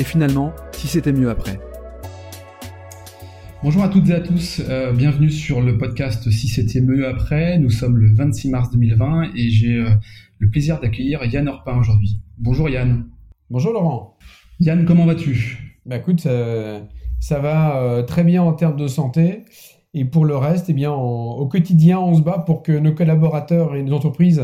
et finalement, si c'était mieux après. Bonjour à toutes et à tous, euh, bienvenue sur le podcast Si c'était mieux après. Nous sommes le 26 mars 2020 et j'ai euh, le plaisir d'accueillir Yann Orpin aujourd'hui. Bonjour Yann. Bonjour Laurent. Yann, comment vas-tu? Bah écoute, euh, ça va très bien en termes de santé. Et pour le reste, eh bien, au quotidien, on se bat pour que nos collaborateurs et nos entreprises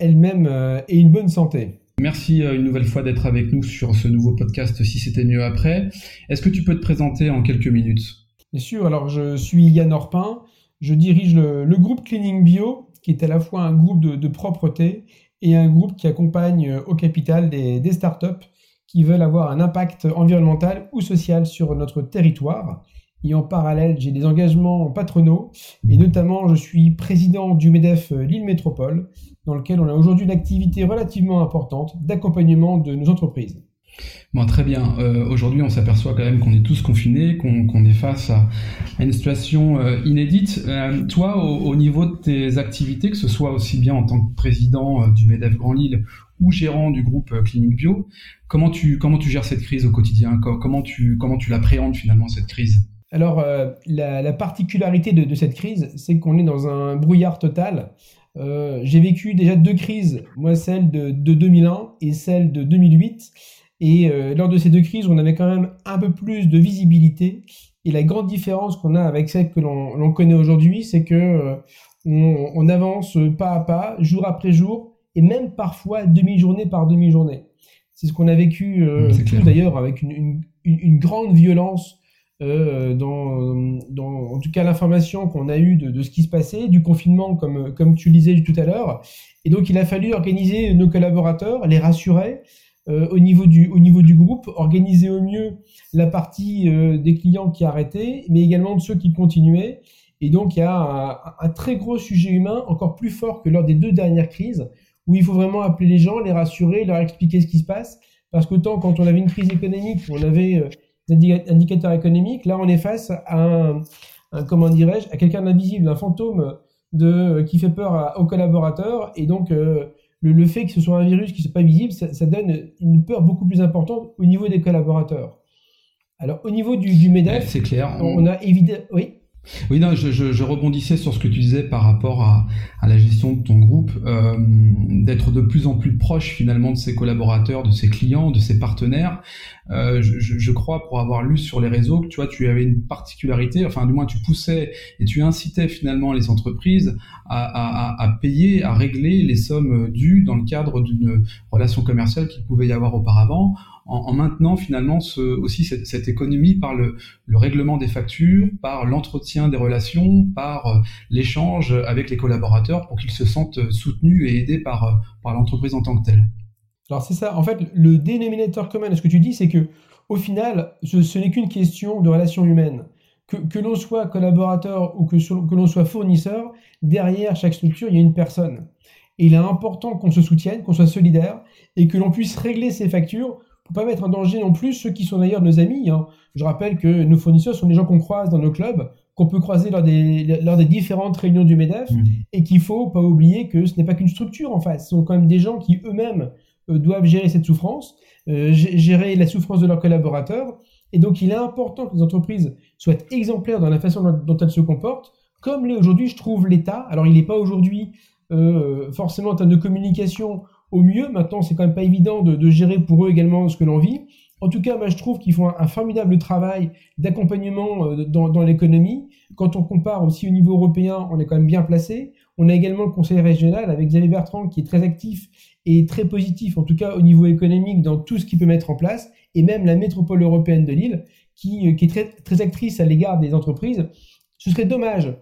elles-mêmes aient une bonne santé. Merci une nouvelle fois d'être avec nous sur ce nouveau podcast Si c'était mieux après. Est-ce que tu peux te présenter en quelques minutes? Bien sûr, alors je suis Yann Orpin, je dirige le, groupe Cleaning Bio, qui est à la fois un groupe de, propreté et un groupe qui accompagne au capital des, des startups qui veulent avoir un impact environnemental ou social sur notre territoire. Et en parallèle, j'ai des engagements patronaux, et notamment je suis président du MEDEF Lille Métropole, dans lequel on a aujourd'hui une activité relativement importante d'accompagnement de nos entreprises. Très bien. Euh, aujourd'hui, on s'aperçoit quand même qu'on est tous confinés, qu'on est face à, une situation euh, inédite. Euh, toi, au, niveau de tes activités, que ce soit aussi bien en tant que président du MEDEF Grand Lille ou gérant du groupe Clinique Bio, comment tu, comment tu gères cette crise au quotidien? Comment tu, comment tu l'appréhendes finalement, cette crise? Alors, la, particularité de, de cette crise, c'est qu'on est dans un brouillard total. J'ai vécu déjà deux crises, moi celle de, de 2001 et celle de 2008. Et euh, lors de ces deux crises, on avait quand même un peu plus de visibilité. Et la grande différence qu'on a avec celle que l'on connaît aujourd'hui, c'est que euh, on, avance pas à pas, jour après jour, et même parfois demi-journée par demi-journée. C'est ce qu'on a vécu euh, tous d'ailleurs avec une, une, une, grande violence euh, dans, dans, en tout cas l'information qu'on a eue de, de, ce qui se passait, du confinement comme, comme tu le disais tout à l'heure. Et donc il a fallu organiser nos collaborateurs, les rassurer, euh, au, niveau du, au niveau du groupe, organiser au mieux la partie euh, des clients qui arrêtaient, mais également de ceux qui continuaient. Et donc, il y a un, très gros sujet humain, encore plus fort que lors des deux dernières crises, où il faut vraiment appeler les gens, les rassurer, leur expliquer ce qui se passe. Parce qu'autant quand on avait une crise économique, on avait euh, indicateurs économiques, là, on est face à un, comment dirais-je, à quelqu'un d'invisible, un fantôme de, qui fait peur aux collaborateurs. Et donc, le, fait que ce soit un virus qui ne soit pas visible, ça, donne une peur beaucoup plus importante au niveau des collaborateurs. Alors, au niveau du, du MEDEF, c'est clair. On, a évidemment. Oui? Oui, non, je, rebondissais sur ce que tu disais par rapport à, la gestion de ton groupe, euh, d'être de plus en plus proche finalement de ses collaborateurs, de ses clients, de ses partenaires. Euh, je, crois, pour avoir lu sur les réseaux, que tu vois, tu avais une particularité, enfin du moins tu poussais et tu incitais finalement les entreprises à, à, à payer, à régler les sommes dues dans le cadre d'une relation commerciale qu'il pouvait y avoir auparavant en, maintenant finalement aussi cette, économie par le, le, règlement des factures, par l'entretien des relations, par euh, l'échange avec les collaborateurs pour qu'ils se sentent soutenus et aidés par, euh, par l'entreprise en tant que telle. Alors c'est ça, en fait, le dénominateur commun de ce que tu dis, c'est que au final, ce, n'est qu'une question de relations humaines. Que, que l'on soit collaborateur ou que, que l'on soit fournisseur, derrière chaque structure, il y a une personne. Et il est important qu'on se soutienne, qu'on soit solidaire et que l'on puisse régler ses factures faut pas mettre en danger non plus ceux qui sont d'ailleurs nos amis. Hein. Je rappelle que nos fournisseurs sont des gens qu'on croise dans nos clubs, qu'on peut croiser lors des, lors des différentes réunions du MEDEF, mmh. et qu'il faut pas oublier que ce n'est pas qu'une structure en face. Ce sont quand même des gens qui eux-mêmes euh, doivent gérer cette souffrance, euh, gérer la souffrance de leurs collaborateurs. Et donc il est important que les entreprises soient exemplaires dans la façon dont, elles se comportent, comme l'est aujourd'hui, je trouve, l'État. Alors il n'est pas aujourd'hui euh, forcément en termes de communication au mieux. Maintenant, c'est quand même pas évident de, gérer pour eux également ce que l'on vit. En tout cas, moi, je trouve qu'ils font un, formidable travail d'accompagnement euh, dans, l'économie. Quand on compare aussi au niveau européen, on est quand même bien placé. On a également le conseil régional avec Xavier Bertrand qui est très actif et très positif, en tout cas au niveau économique, dans tout ce qu'il peut mettre en place, et même la métropole européenne de Lille qui, euh, est très, très actrice à l'égard des entreprises. Ce serait dommage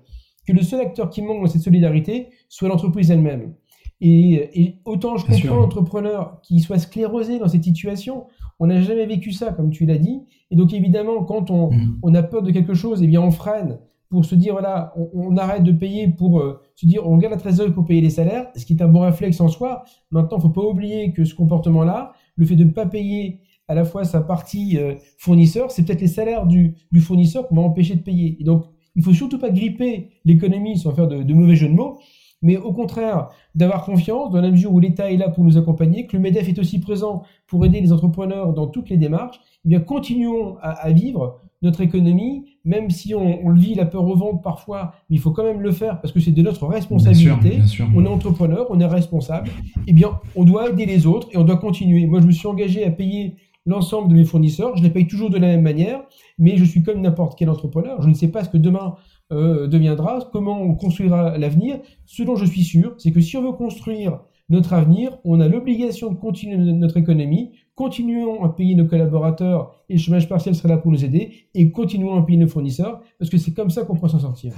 que le seul acteur qui manque dans cette solidarité soit l'entreprise elle-même. Et, autant je comprends l'entrepreneur qui soit sclérosé dans cette situation, on n'a jamais vécu ça, comme tu l'as dit. Et donc évidemment, quand on, mmh. on, a peur de quelque chose, eh bien on freine pour se dire, voilà, on, arrête de payer pour euh, se dire, on garde la trésorerie pour payer les salaires, ce qui est un bon réflexe en soi. Maintenant, il faut pas oublier que ce comportement-là, le fait de ne pas payer à la fois sa partie euh, fournisseur, c'est peut-être les salaires du, du fournisseur qu'on va empêcher de payer. Et donc, il faut surtout pas gripper l'économie sans faire de, de mauvais jeux de mots, mais au contraire d'avoir confiance dans la mesure où l'État est là pour nous accompagner, que le MEDEF est aussi présent pour aider les entrepreneurs dans toutes les démarches, eh bien continuons à, vivre notre économie, même si on, le vit la peur au ventre parfois, mais il faut quand même le faire parce que c'est de notre responsabilité. On est entrepreneur, on est responsable. Eh bien, on doit aider les autres et on doit continuer. Moi, je me suis engagé à payer l'ensemble de mes fournisseurs. Je les paye toujours de la même manière, mais je suis comme n'importe quel entrepreneur. Je ne sais pas ce que demain euh, deviendra, comment on construira l'avenir. Ce dont je suis sûr, c'est que si on veut construire notre avenir, on a l'obligation de continuer notre économie, continuons à payer nos collaborateurs et le chômage partiel sera là pour nous aider et continuons à payer nos fournisseurs parce que c'est comme ça qu'on pourra s'en sortir.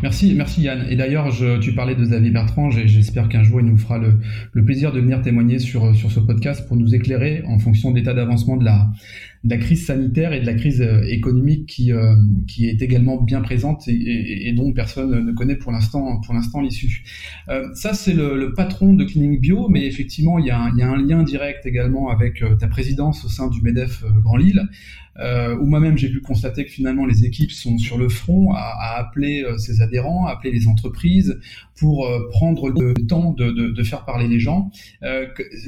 Merci, merci Yann. Et d'ailleurs, tu parlais de Xavier Bertrand, j'espère qu'un jour il nous fera le, le, plaisir de venir témoigner sur, sur ce podcast pour nous éclairer en fonction de l'état d'avancement de la, de la crise sanitaire et de la crise euh, économique qui, euh, qui est également bien présente et, dont personne ne connaît pour l'instant pour l'instant l'issue. Euh, ça c'est le, patron de Cleaning Bio, mais effectivement il y, a un, lien direct également avec ta présidence au sein du Medef Grand Lille où moi-même j'ai pu constater que finalement les équipes sont sur le front à, appeler ses adhérents, à appeler les entreprises pour prendre le temps de, faire parler les gens.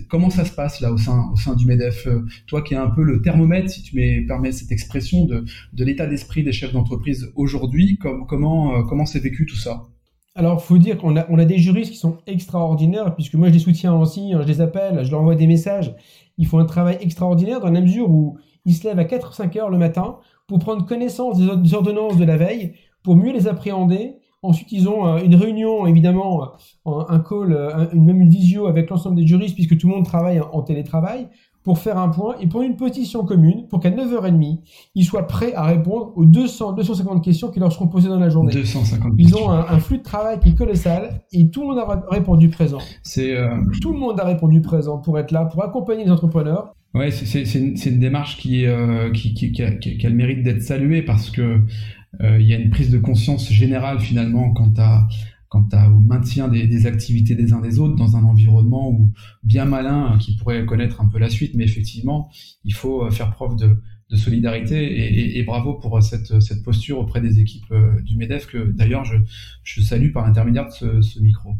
Comment ça se passe là au sein, au sein du MEDEF? Toi qui es un peu le thermomètre, si tu me permets cette expression, de, l'état d'esprit des chefs d'entreprise aujourd'hui, com comment comment c'est vécu tout ça? Alors, faut dire qu'on a, des juristes qui sont extraordinaires, puisque moi je les soutiens aussi, hein, je les appelle, je leur envoie des messages. Ils font un travail extraordinaire dans la mesure où ils se lèvent à 4-5 heures le matin pour prendre connaissance des ordonnances de la veille, pour mieux les appréhender. Ensuite, ils ont euh, une réunion, évidemment, un call, euh, même une visio avec l'ensemble des juristes, puisque tout le monde travaille en télétravail, pour faire un point et prendre une position commune pour qu'à 9h30, ils soient prêts à répondre aux 200, 250 questions qui leur seront posées dans la journée. 250 ils ont un, flux de travail qui est colossal et tout le monde a répondu présent. C'est euh, Tout le monde a répondu présent pour être là, pour accompagner les entrepreneurs. Ouais, c'est une, une, démarche qui, euh, qui, qui, qui, a, qui, a, le mérite d'être saluée parce que euh, il y a une prise de conscience générale finalement quant à quant au maintien des, activités des uns des autres dans un environnement où bien malin hein, qui pourrait connaître un peu la suite, mais effectivement, il faut euh, faire preuve de, solidarité et, bravo pour euh, cette, cette posture auprès des équipes euh, du MEDEF que d'ailleurs je, je salue par l'intermédiaire de ce, micro.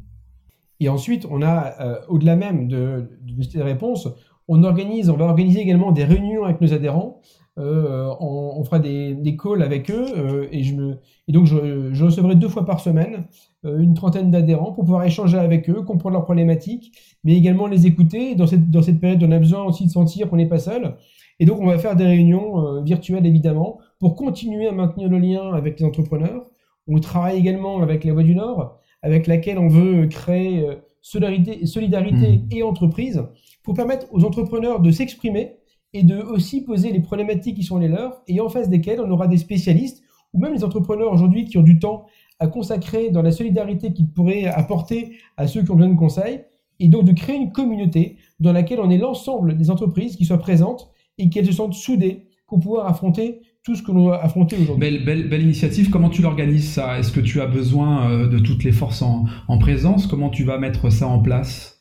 Et ensuite, on a, au-delà même de, de ces réponses, on organise, on va organiser également des réunions avec nos adhérents euh, on, fera des, des, calls avec eux euh, et, je me, et donc je, je, recevrai deux fois par semaine euh, une trentaine d'adhérents pour pouvoir échanger avec eux, comprendre leurs problématiques, mais également les écouter. Dans cette, dans cette période, on a besoin aussi de sentir qu'on n'est pas seul. Et donc on va faire des réunions virtuelles évidemment pour continuer à maintenir le lien avec les entrepreneurs. On travaille également avec la Voix du Nord, avec laquelle on veut créer solidarité, solidarité mmh. et entreprise pour permettre aux entrepreneurs de s'exprimer et de aussi poser les problématiques qui sont les leurs et en face desquelles on aura des spécialistes ou même les entrepreneurs aujourd'hui qui ont du temps à consacrer dans la solidarité qu'ils pourraient apporter à ceux qui ont besoin de conseils et donc de créer une communauté dans laquelle on est l'ensemble des entreprises qui soient présentes et qu'elles se sentent soudées pour pouvoir affronter tout ce que l'on a affronté aujourd'hui. Belle, belle, belle, initiative. Comment tu l'organises ça? Est-ce que tu as besoin euh, de toutes les forces en présence? Comment tu vas mettre ça en place?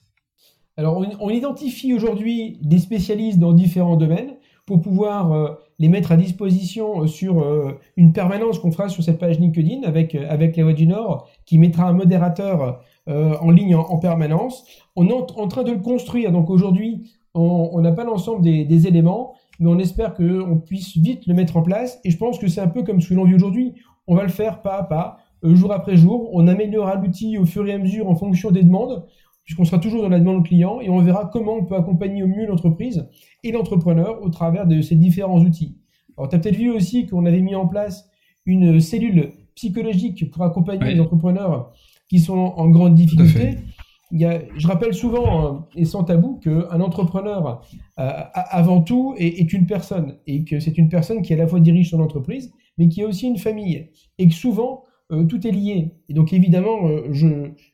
Alors, on, identifie aujourd'hui des spécialistes dans différents domaines pour pouvoir euh, les mettre à disposition euh, sur euh, une permanence qu'on fera sur cette page LinkedIn avec, avec les Voix du Nord, qui mettra un modérateur en ligne en, permanence. On est en, train de le construire. Donc aujourd'hui, on n'a pas l'ensemble des, des, éléments, mais on espère qu'on puisse vite le mettre en place. Et je pense que c'est un peu comme ce que l'on vit aujourd'hui. On va le faire pas à pas, jour après jour. On améliorera l'outil au fur et à mesure en fonction des demandes puisqu'on sera toujours dans la demande client et on verra comment on peut accompagner au mieux l'entreprise et l'entrepreneur au travers de ces différents outils. Alors, tu as peut-être vu aussi qu'on avait mis en place une cellule psychologique pour accompagner les entrepreneurs qui sont en grande difficulté. Il y a, je rappelle souvent hein, et sans tabou qu'un entrepreneur, euh, avant tout, est, est, une personne et que c'est une personne qui à la fois dirige son entreprise, mais qui a aussi une famille et que souvent tout est lié. Et donc évidemment, je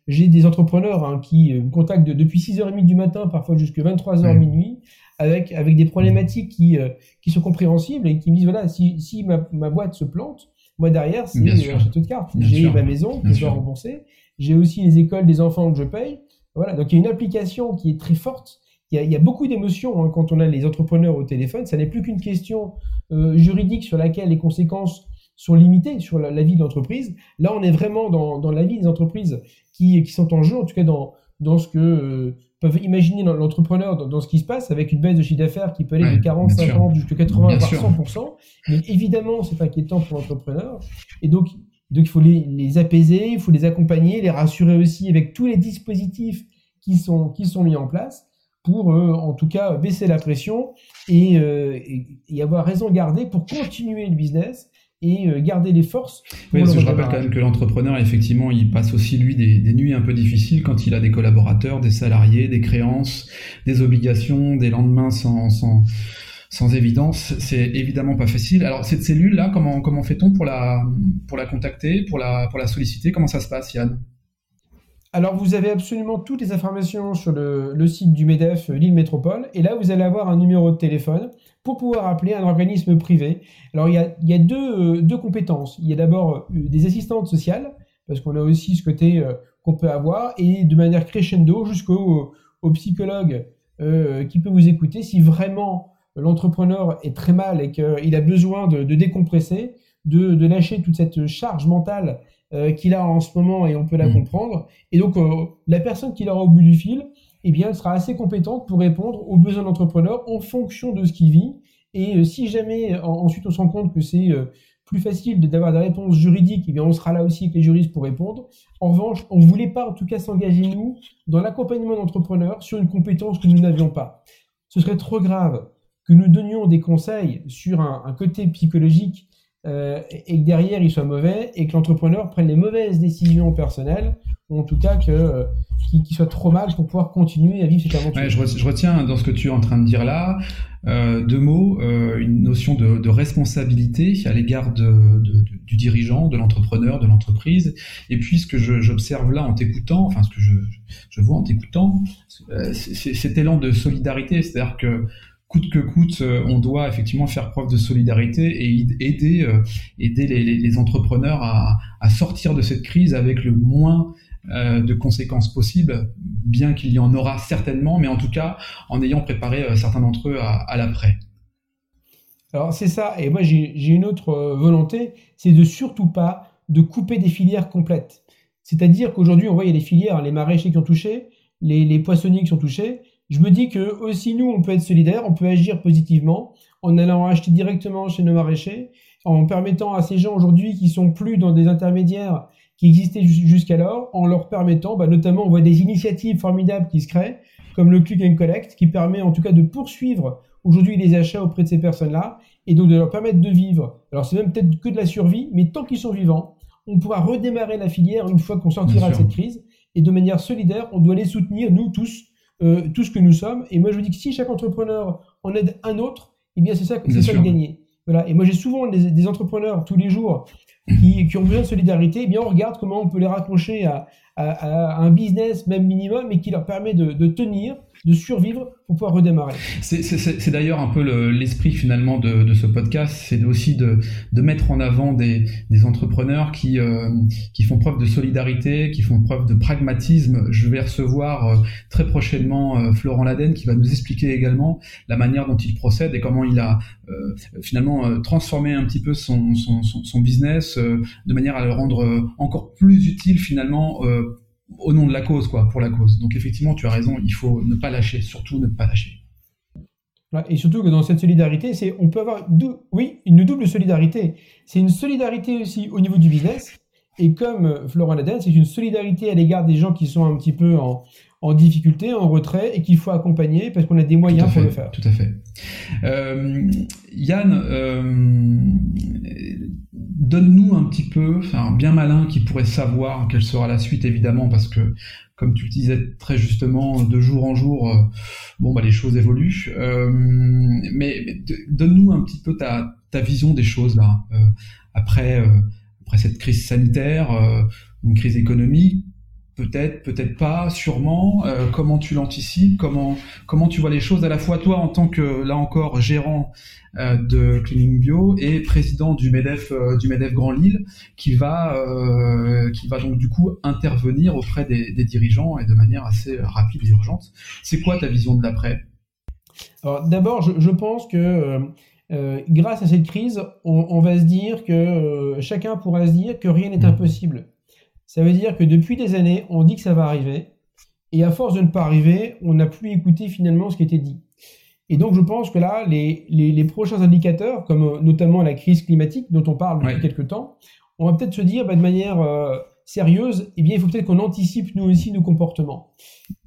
j'ai des entrepreneurs hein, qui me contactent depuis 6h30 du matin, parfois jusqu'à 23h minuit, avec, avec des problématiques qui, qui sont compréhensibles et qui me disent, voilà, si, si ma, ma boîte se plante, moi derrière, c'est un château de cartes. J'ai ma maison que je dois rembourser, j'ai aussi les écoles des enfants que je paye. Voilà, donc il y a une application qui est très forte il y a, beaucoup d'émotions hein, quand on a les entrepreneurs au téléphone. Ça n'est plus qu'une question euh, juridique sur laquelle les conséquences sont limitées sur la, vie de l'entreprise. Là, on est vraiment dans, dans, la vie des entreprises qui, qui sont en jeu, en tout cas dans, dans ce que euh, peuvent imaginer l'entrepreneur dans, dans, ce qui se passe avec une baisse de chiffre d'affaires qui peut aller de 40, 50, jusqu'à 80, voire 100%. Mais évidemment, c'est inquiétant pour l'entrepreneur. Et donc, donc, il faut les, les apaiser, il faut les accompagner, les rassurer aussi avec tous les dispositifs qui sont, qui sont mis en place pour euh, en tout cas baisser la pression et, euh, et, avoir raison gardée pour continuer le business et euh, garder les forces. Oui, parce que je rappelle quand même que l'entrepreneur, effectivement, il passe aussi, lui, des, des, nuits un peu difficiles quand il a des collaborateurs, des salariés, des créances, des obligations, des lendemains sans, sans, sans évidence. C'est évidemment pas facile. Alors, cette cellule-là, comment, comment fait-on pour la, pour la contacter, pour la, pour la solliciter? Comment ça se passe, Yann? Alors, vous avez absolument toutes les informations sur le, site du MEDEF euh, Lille Métropole. Et là, vous allez avoir un numéro de téléphone pour pouvoir appeler un organisme privé. Alors, il y a, euh, deux, compétences. Il y a d'abord euh, des assistantes sociales, parce qu'on a aussi ce côté qu'on peut avoir, et de manière crescendo jusqu'au au psychologue qui peut vous écouter si vraiment l'entrepreneur est très mal et qu'il a besoin de, décompresser, de, lâcher toute cette charge mentale euh, qu'il a en ce moment et on peut la mm. comprendre. Et donc, euh, la personne qui aura au bout du fil, eh bien, elle sera assez compétente pour répondre aux besoins de l'entrepreneur en fonction de ce qu'il vit. Et euh, si jamais ensuite on se rend compte que c'est plus facile d'avoir des réponses juridiques, eh bien, on sera là aussi avec les juristes pour répondre. En revanche, on ne voulait pas en tout cas s'engager, nous, dans l'accompagnement d'entrepreneurs sur une compétence que nous n'avions pas. Ce serait trop grave que nous donnions des conseils sur un, un côté psychologique euh, et que derrière il soit mauvais et que l'entrepreneur prenne les mauvaises décisions personnelles ou en tout cas que euh, qu'il soit trop mal pour pouvoir continuer à vivre cette aventure. Ouais, je, retiens dans ce que tu es en train de dire là euh, deux mots, euh, une notion de, responsabilité à l'égard de, du dirigeant, de l'entrepreneur, de l'entreprise, et puis ce que j'observe là en t'écoutant, enfin ce que je, je vois en t'écoutant, c'est cet élan de solidarité, c'est-à-dire que coûte que coûte, euh, on doit effectivement faire preuve de solidarité et aider, euh, aider les, entrepreneurs à, sortir de cette crise avec le moins euh, de conséquences possibles, bien qu'il y en aura certainement, mais en tout cas en ayant préparé certains d'entre eux à, l'après. Alors c'est ça, et moi j'ai une autre volonté, c'est de surtout pas de couper des filières complètes. C'est-à-dire qu'aujourd'hui on voit il y a des filières, les maraîchers qui ont touché, les, les poissonniers qui sont touchés, je me dis que aussi nous, on peut être solidaire, on peut agir positivement en allant acheter directement chez nos maraîchers, en permettant à ces gens aujourd'hui qui sont plus dans des intermédiaires qui existaient jusqu'alors, en leur permettant, bah, notamment, on voit des initiatives formidables qui se créent, comme le Click and Collect, qui permet en tout cas de poursuivre aujourd'hui les achats auprès de ces personnes-là, et donc de leur permettre de vivre. Alors c'est même peut-être que de la survie, mais tant qu'ils sont vivants, on pourra redémarrer la filière une fois qu'on sortira de cette crise, et de manière solidaire, on doit les soutenir, nous tous, euh, tout ce que nous sommes. Et moi, je vous dis que si chaque entrepreneur en aide un autre, eh bien, c'est ça, c'est ça le gagner. Voilà. Et moi, j'ai souvent des, des, entrepreneurs tous les jours qui, qui, ont besoin de solidarité. Eh bien, on regarde comment on peut les raccrocher à, à, à un business, même minimum, et qui leur permet de, de tenir de survivre pour pouvoir redémarrer. C'est d'ailleurs un peu l'esprit finalement de, de, ce podcast, c'est aussi de, de, mettre en avant des, des entrepreneurs qui, euh, qui font preuve de solidarité, qui font preuve de pragmatisme. Je vais recevoir euh, très prochainement euh, Florent Laden qui va nous expliquer également la manière dont il procède et comment il a finalement transformé un petit peu son, son, son, son business de manière à le rendre encore plus utile finalement au nom de la cause, quoi, pour la cause. Donc effectivement, tu as raison, il faut ne pas lâcher, surtout ne pas lâcher. Et surtout que dans cette solidarité, c'est on peut avoir deux, oui, une double solidarité. C'est une solidarité aussi au niveau du business. Et comme euh, Florent Laden, c'est une solidarité à l'égard des gens qui sont un petit peu en, en difficulté, en retrait, et qu'il faut accompagner parce qu'on a des moyens pour le faire. Tout à fait. Euh, Yann, euh, donne-nous un petit peu, enfin bien malin qui pourrait savoir quelle sera la suite évidemment parce que comme tu le disais très justement de jour en jour, euh, bon bah les choses évoluent. Euh, mais, donne-nous un petit peu ta, ta vision des choses là après après cette crise sanitaire, une crise économique, peut-être, peut-être pas, sûrement. comment tu l'anticipes? Comment comment tu vois les choses à la fois toi en tant que là encore gérant de Cleaning Bio et président du Medef du Medef Grand Lille, qui va qui va donc du coup intervenir auprès des, des dirigeants et de manière assez rapide et urgente. C'est quoi ta vision de l'après? Alors d'abord, je, pense que euh, euh, grâce à cette crise, on, va se dire que euh, chacun pourra se dire que rien n'est impossible. Ça veut dire que depuis des années, on dit que ça va arriver, et à force de ne pas arriver, on n'a plus écouté finalement ce qui était dit. Et donc je pense que là, les, prochains indicateurs, comme notamment la crise climatique dont on parle depuis quelques temps, on va peut-être se dire bah, de manière sérieuse, eh bien, il faut peut-être qu'on anticipe nous aussi nos comportements.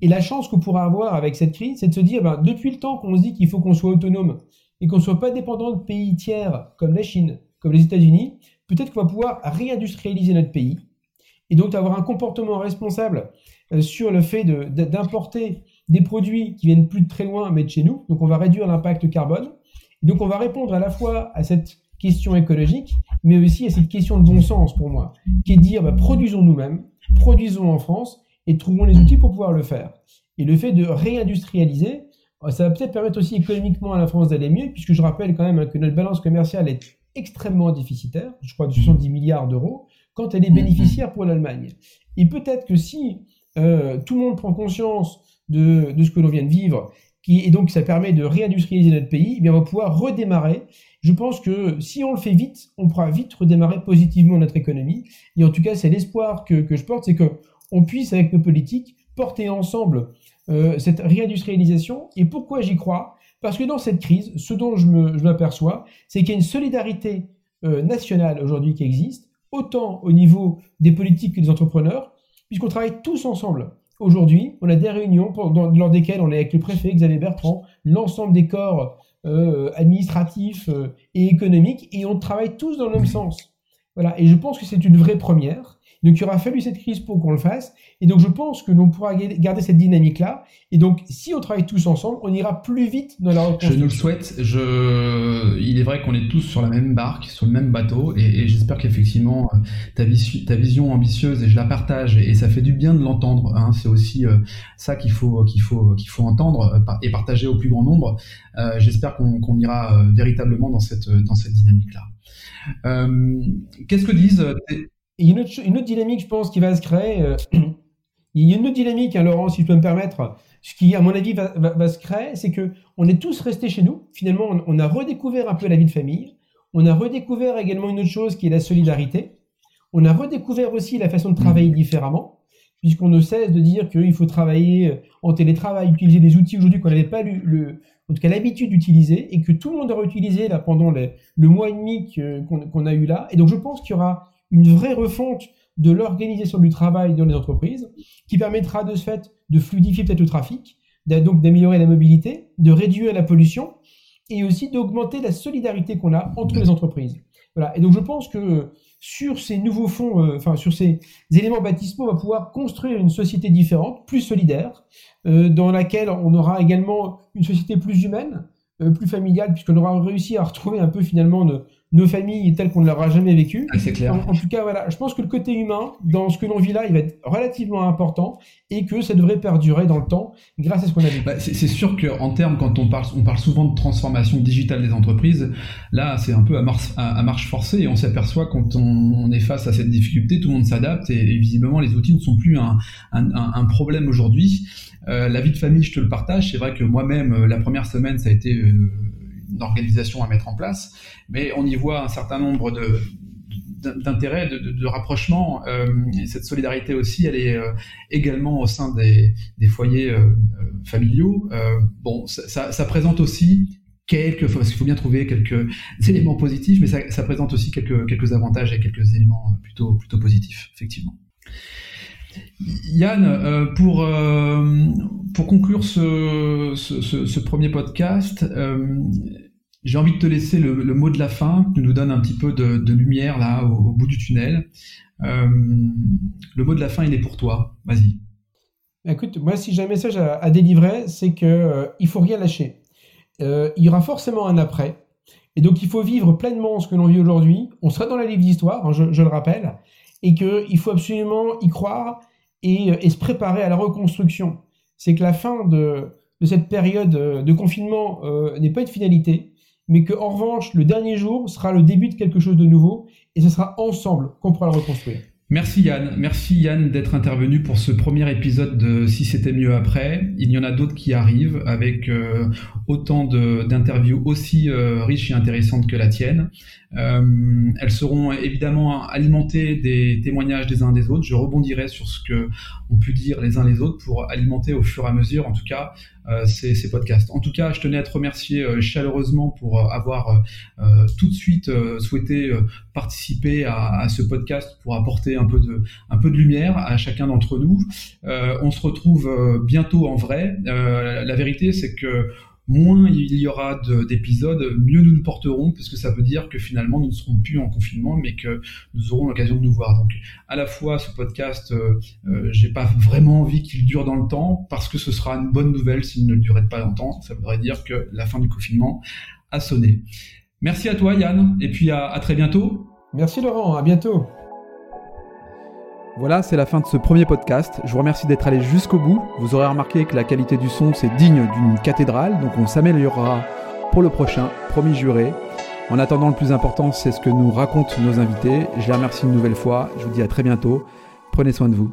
Et la chance qu'on pourra avoir avec cette crise, c'est de se dire, ben, depuis le temps qu'on se dit qu'il faut qu'on soit autonome et qu'on ne soit pas dépendant de pays tiers comme la Chine, comme les États-Unis, peut-être qu'on va pouvoir réindustrialiser notre pays et donc avoir un comportement responsable euh, sur le fait d'importer des produits qui viennent plus de très loin mais de chez nous. Donc on va réduire l'impact carbone. Et donc on va répondre à la fois à cette question écologique, mais aussi à cette question de bon sens pour moi, qui est de dire bah, produisons nous-mêmes, produisons en France et trouvons les outils pour pouvoir le faire. Et le fait de réindustrialiser, bah, ça va peut-être permettre aussi économiquement à la France d'aller mieux, puisque je rappelle quand même hein, que notre balance commerciale est extrêmement déficitaire, je crois de 70 milliards d'euros, quand elle est bénéficiaire pour l'Allemagne. Et peut-être que si euh, tout le monde prend conscience de, de ce que l'on vient de vivre, qui, et donc ça permet de réindustrialiser notre pays, eh bien on va pouvoir redémarrer je pense que si on le fait vite, on pourra vite redémarrer positivement notre économie. Et en tout cas, c'est l'espoir que, je porte, c'est qu'on puisse, avec nos politiques, porter ensemble euh, cette réindustrialisation. Et pourquoi j'y crois? Parce que dans cette crise, ce dont je m'aperçois, c'est qu'il y a une solidarité euh, nationale aujourd'hui qui existe, autant au niveau des politiques que des entrepreneurs, puisqu'on travaille tous ensemble. Aujourd'hui, on a des réunions lors desquelles on est avec le préfet Xavier Bertrand, l'ensemble des corps euh, administratifs euh, et économiques, et on travaille tous dans le même sens. Voilà, et je pense que c'est une vraie première. Donc il aura fallu cette crise pour qu'on le fasse. Et donc je pense que l'on pourra garder cette dynamique-là. Et donc si on travaille tous ensemble, on ira plus vite dans la reconstruction. Je nous le souhaite. Je... Il est vrai qu'on est tous sur la même barque, sur le même bateau. Et, j'espère qu'effectivement, euh, ta, vision ambitieuse, et je la partage, et ça fait du bien de l'entendre. Hein. C'est aussi euh, ça qu'il faut, qu'il faut, qu'il faut entendre euh, et partager au plus grand nombre. j'espère qu'on ira véritablement dans cette, dans cette dynamique-là. Qu'est-ce que disent il y a une autre, dynamique, je pense, qui va se créer. Euh, il y a une autre dynamique, hein, Laurent, si je peux me permettre, ce qui, à mon avis, va, se créer, c'est que on est tous restés chez nous. Finalement, on, a redécouvert un peu la vie de famille. On a redécouvert également une autre chose qui est la solidarité. On a redécouvert aussi la façon de travailler mmh. différemment, puisqu'on ne cesse de dire qu'il faut travailler euh, en télétravail, utiliser des outils aujourd'hui qu'on n'avait pas le, en tout cas l'habitude d'utiliser, et que tout le monde aura utilisé là pendant le mois et demi qu'on a eu là. Et donc je pense qu'il y aura une vraie refonte de l'organisation du travail dans les entreprises, qui permettra de ce fait de fluidifier peut-être le trafic, donc d'améliorer la mobilité, de réduire la pollution, et aussi d'augmenter la solidarité qu'on a entre les entreprises. Voilà. Et donc je pense que sur ces nouveaux fonds, euh, enfin sur ces éléments baptismaux, on va pouvoir construire une société différente, plus solidaire, euh, dans laquelle on aura également une société plus humaine, euh, plus familiale, puisqu'on aura réussi à retrouver un peu finalement nos familles telles qu'on ne l'aura jamais vécu. Ah, c'est clair. En, tout cas, voilà, je pense que le côté humain, dans ce que l'on vit là, il va être relativement important et que ça devrait perdurer dans le temps grâce à ce qu'on a vu. Bah, c'est sûr qu'en termes, quand on parle, on parle souvent de transformation digitale des entreprises, là, c'est un peu à marche, à, marche forcée et on s'aperçoit quand on, est face à cette difficulté, tout le monde s'adapte et, visiblement les outils ne sont plus un, un, un problème aujourd'hui. Euh, la vie de famille, je te le partage. C'est vrai que moi-même, euh, la première semaine, ça a été euh, d'organisation à mettre en place, mais on y voit un certain nombre de d'intérêts, de, de, rapprochement. Euh, cette solidarité aussi, elle est euh, également au sein des, des foyers euh, familiaux. bon, ça, présente aussi quelques, parce qu'il faut bien trouver quelques éléments positifs, mais ça, ça, présente aussi quelques, quelques avantages et quelques éléments plutôt, plutôt positifs, effectivement. Yann, pour, pour conclure ce, premier podcast, euh, j'ai envie de te laisser le, mot de la fin, qui nous donne un petit peu de, lumière là au, bout du tunnel. le mot de la fin, il est pour toi. Vas-y. Écoute, moi, si j'ai un message à, délivrer, c'est que il faut rien lâcher. il y aura forcément un après. Et donc il faut vivre pleinement ce que l'on vit aujourd'hui. On sera dans la livre d'histoire, hein, je, le rappelle, et qu'il faut absolument y croire et, se préparer à la reconstruction. C'est que la fin de, cette période de confinement euh, n'est pas une finalité, mais que en revanche le dernier jour sera le début de quelque chose de nouveau, et ce sera ensemble qu'on pourra le reconstruire. Merci Yann, merci Yann d'être intervenu pour ce premier épisode de Si c'était mieux après. Il y en a d'autres qui arrivent avec euh, autant d'interviews aussi euh, riches et intéressantes que la tienne. Euh, elles seront évidemment alimentées des témoignages des uns des autres. Je rebondirai sur ce que ont pu dire les uns les autres pour alimenter au fur et à mesure, en tout cas, ces, ces, podcasts. En tout cas, je tenais à te remercier chaleureusement pour avoir tout de suite souhaité participer à, à, ce podcast pour apporter un peu de, un peu de lumière à chacun d'entre nous. Euh, on se retrouve euh, bientôt en vrai. Euh, la vérité, c'est que moins il y aura d'épisodes, mieux nous nous porterons, puisque ça veut dire que finalement nous ne serons plus en confinement, mais que nous aurons l'occasion de nous voir. Donc, à la fois ce podcast, euh, j'ai pas vraiment envie qu'il dure dans le temps, parce que ce sera une bonne nouvelle s'il ne durait pas longtemps. Ça voudrait dire que la fin du confinement a sonné. Merci à toi Yann, et puis à très bientôt. Merci Laurent, à bientôt. Voilà, c'est la fin de ce premier podcast. Je vous remercie d'être allé jusqu'au bout. Vous aurez remarqué que la qualité du son, c'est digne d'une cathédrale, donc on s'améliorera pour le prochain, promis juré. En attendant, le plus important, c'est ce que nous racontent nos invités. Je les remercie une nouvelle fois. Je vous dis à très bientôt. Prenez soin de vous.